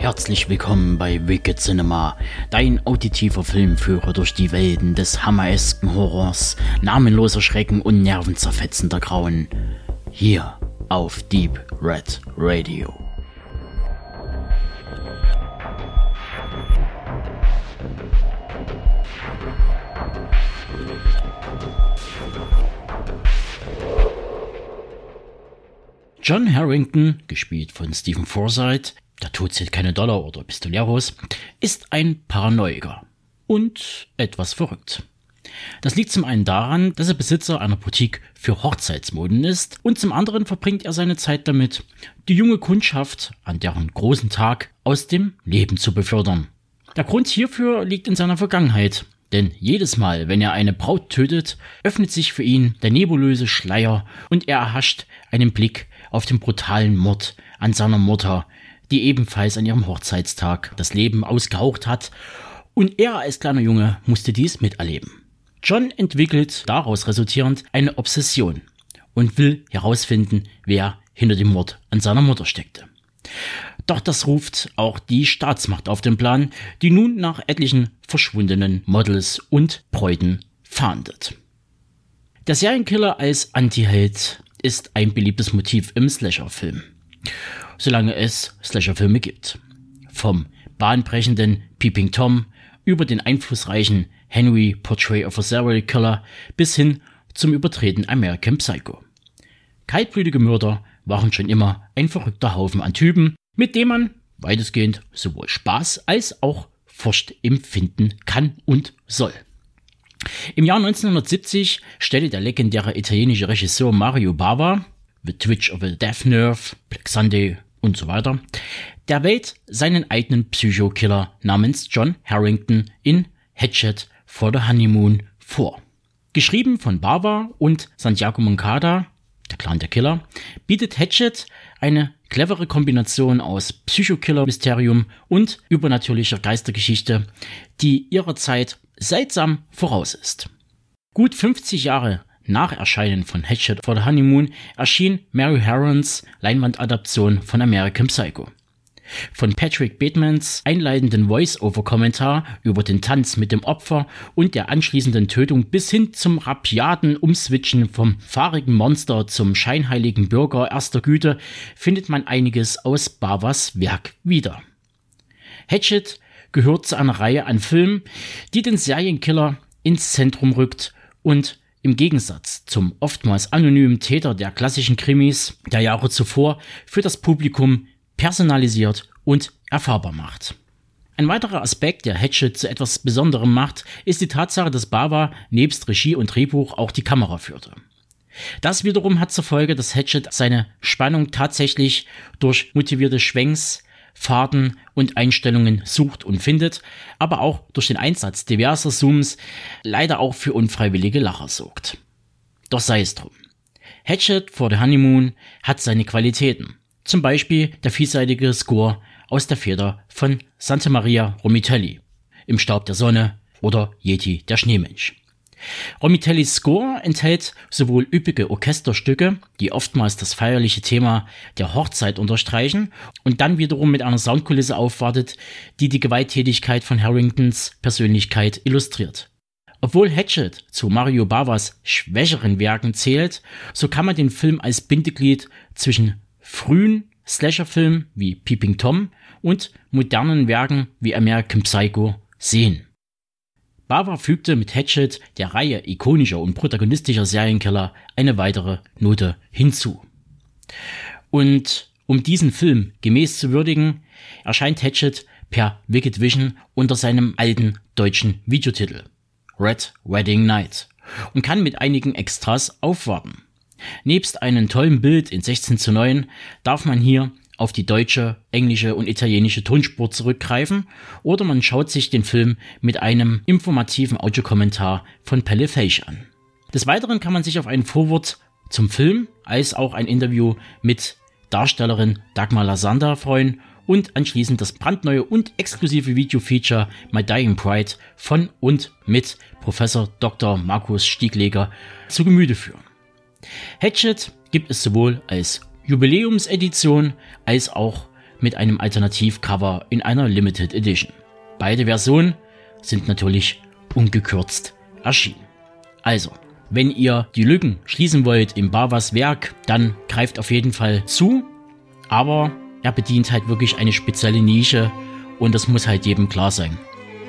Herzlich willkommen bei Wicked Cinema, dein auditiver Filmführer durch die Welten des hammeresken Horrors, namenloser Schrecken und nervenzerfetzender Grauen. Hier auf Deep Red Radio. John Harrington, gespielt von Stephen Forsythe, der Tod zählt keine Dollar oder Pistoleros, ist ein Paranoiker und etwas verrückt. Das liegt zum einen daran, dass er Besitzer einer Boutique für Hochzeitsmoden ist und zum anderen verbringt er seine Zeit damit, die junge Kundschaft an deren großen Tag aus dem Leben zu befördern. Der Grund hierfür liegt in seiner Vergangenheit, denn jedes Mal, wenn er eine Braut tötet, öffnet sich für ihn der nebulöse Schleier und er erhascht einen Blick auf den brutalen Mord an seiner Mutter, die ebenfalls an ihrem Hochzeitstag das Leben ausgehaucht hat, und er als kleiner Junge musste dies miterleben. John entwickelt daraus resultierend eine Obsession und will herausfinden, wer hinter dem Mord an seiner Mutter steckte. Doch das ruft auch die Staatsmacht auf den Plan, die nun nach etlichen verschwundenen Models und Bräuten fahndet. Der Serienkiller als Antiheld ist ein beliebtes Motiv im Slasher-Film. Solange es Slasher-Filme gibt. Vom bahnbrechenden Peeping Tom über den einflussreichen Henry Portrait of a Serial Killer bis hin zum übertreten American Psycho. Kaltblütige Mörder waren schon immer ein verrückter Haufen an Typen, mit dem man weitestgehend sowohl Spaß als auch Furcht empfinden kann und soll. Im Jahr 1970 stellte der legendäre italienische Regisseur Mario Bava, The Twitch of a Death Nerve, Black Sunday und so weiter, der Welt seinen eigenen Psychokiller namens John Harrington in Hatchet for the Honeymoon vor. Geschrieben von Bava und Santiago Moncada, der Clan der Killer, bietet Hatchet eine clevere Kombination aus Psychokiller-Mysterium und übernatürlicher Geistergeschichte, die ihrer Zeit seltsam voraus ist. Gut 50 Jahre nach Erscheinen von Hatchet for the Honeymoon erschien Mary Herons Leinwandadaption von American Psycho. Von Patrick Batemans einleitenden Voice-Over-Kommentar über den Tanz mit dem Opfer und der anschließenden Tötung bis hin zum rapiaten Umswitchen vom fahrigen Monster zum scheinheiligen Bürger erster Güte findet man einiges aus Bavas Werk wieder. Hatchet gehört zu einer Reihe an Filmen, die den Serienkiller ins Zentrum rückt und im Gegensatz zum oftmals anonymen Täter der klassischen Krimis der Jahre zuvor für das Publikum personalisiert und erfahrbar macht. Ein weiterer Aspekt, der Hatchet zu etwas Besonderem macht, ist die Tatsache, dass Bava nebst Regie und Drehbuch auch die Kamera führte. Das wiederum hat zur Folge, dass Hatchet seine Spannung tatsächlich durch motivierte Schwenks, Fahrten und Einstellungen sucht und findet, aber auch durch den Einsatz diverser Zooms leider auch für unfreiwillige Lacher sorgt. Doch sei es drum. Hatchet for the Honeymoon hat seine Qualitäten. Zum Beispiel der vielseitige Score aus der Feder von Santa Maria Romitelli, Im Staub der Sonne oder Yeti der Schneemensch. Romitellis Score enthält sowohl üppige Orchesterstücke, die oftmals das feierliche Thema der Hochzeit unterstreichen und dann wiederum mit einer Soundkulisse aufwartet, die die Gewalttätigkeit von Harringtons Persönlichkeit illustriert. Obwohl Hatchet zu Mario Bavas schwächeren Werken zählt, so kann man den Film als Bindeglied zwischen frühen Slasher-Filmen wie Peeping Tom und modernen Werken wie American Psycho sehen. Bava fügte mit Hatchet der Reihe ikonischer und protagonistischer Serienkiller eine weitere Note hinzu. Und um diesen Film gemäß zu würdigen, erscheint Hatchet per Wicked Vision unter seinem alten deutschen Videotitel Red Wedding Night und kann mit einigen Extras aufwarten. Nebst einem tollen Bild in 16 zu 9 darf man hier auf die deutsche, englische und italienische Tonspur zurückgreifen oder man schaut sich den Film mit einem informativen Audiokommentar von Pelle Feich an. Des Weiteren kann man sich auf ein Vorwort zum Film als auch ein Interview mit Darstellerin Dagmar Lasanda freuen und anschließend das brandneue und exklusive Video-Feature My Dying Pride von und mit Professor Dr. Markus Stiegleger zu Gemüte führen. Hatchet gibt es sowohl als Jubiläumsedition als auch mit einem Alternativcover in einer Limited Edition. Beide Versionen sind natürlich ungekürzt erschienen. Also, wenn ihr die Lücken schließen wollt im Bavas Werk, dann greift auf jeden Fall zu. Aber er bedient halt wirklich eine spezielle Nische und das muss halt jedem klar sein.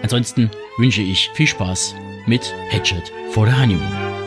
Ansonsten wünsche ich viel Spaß mit Hatchet for the Honeymoon.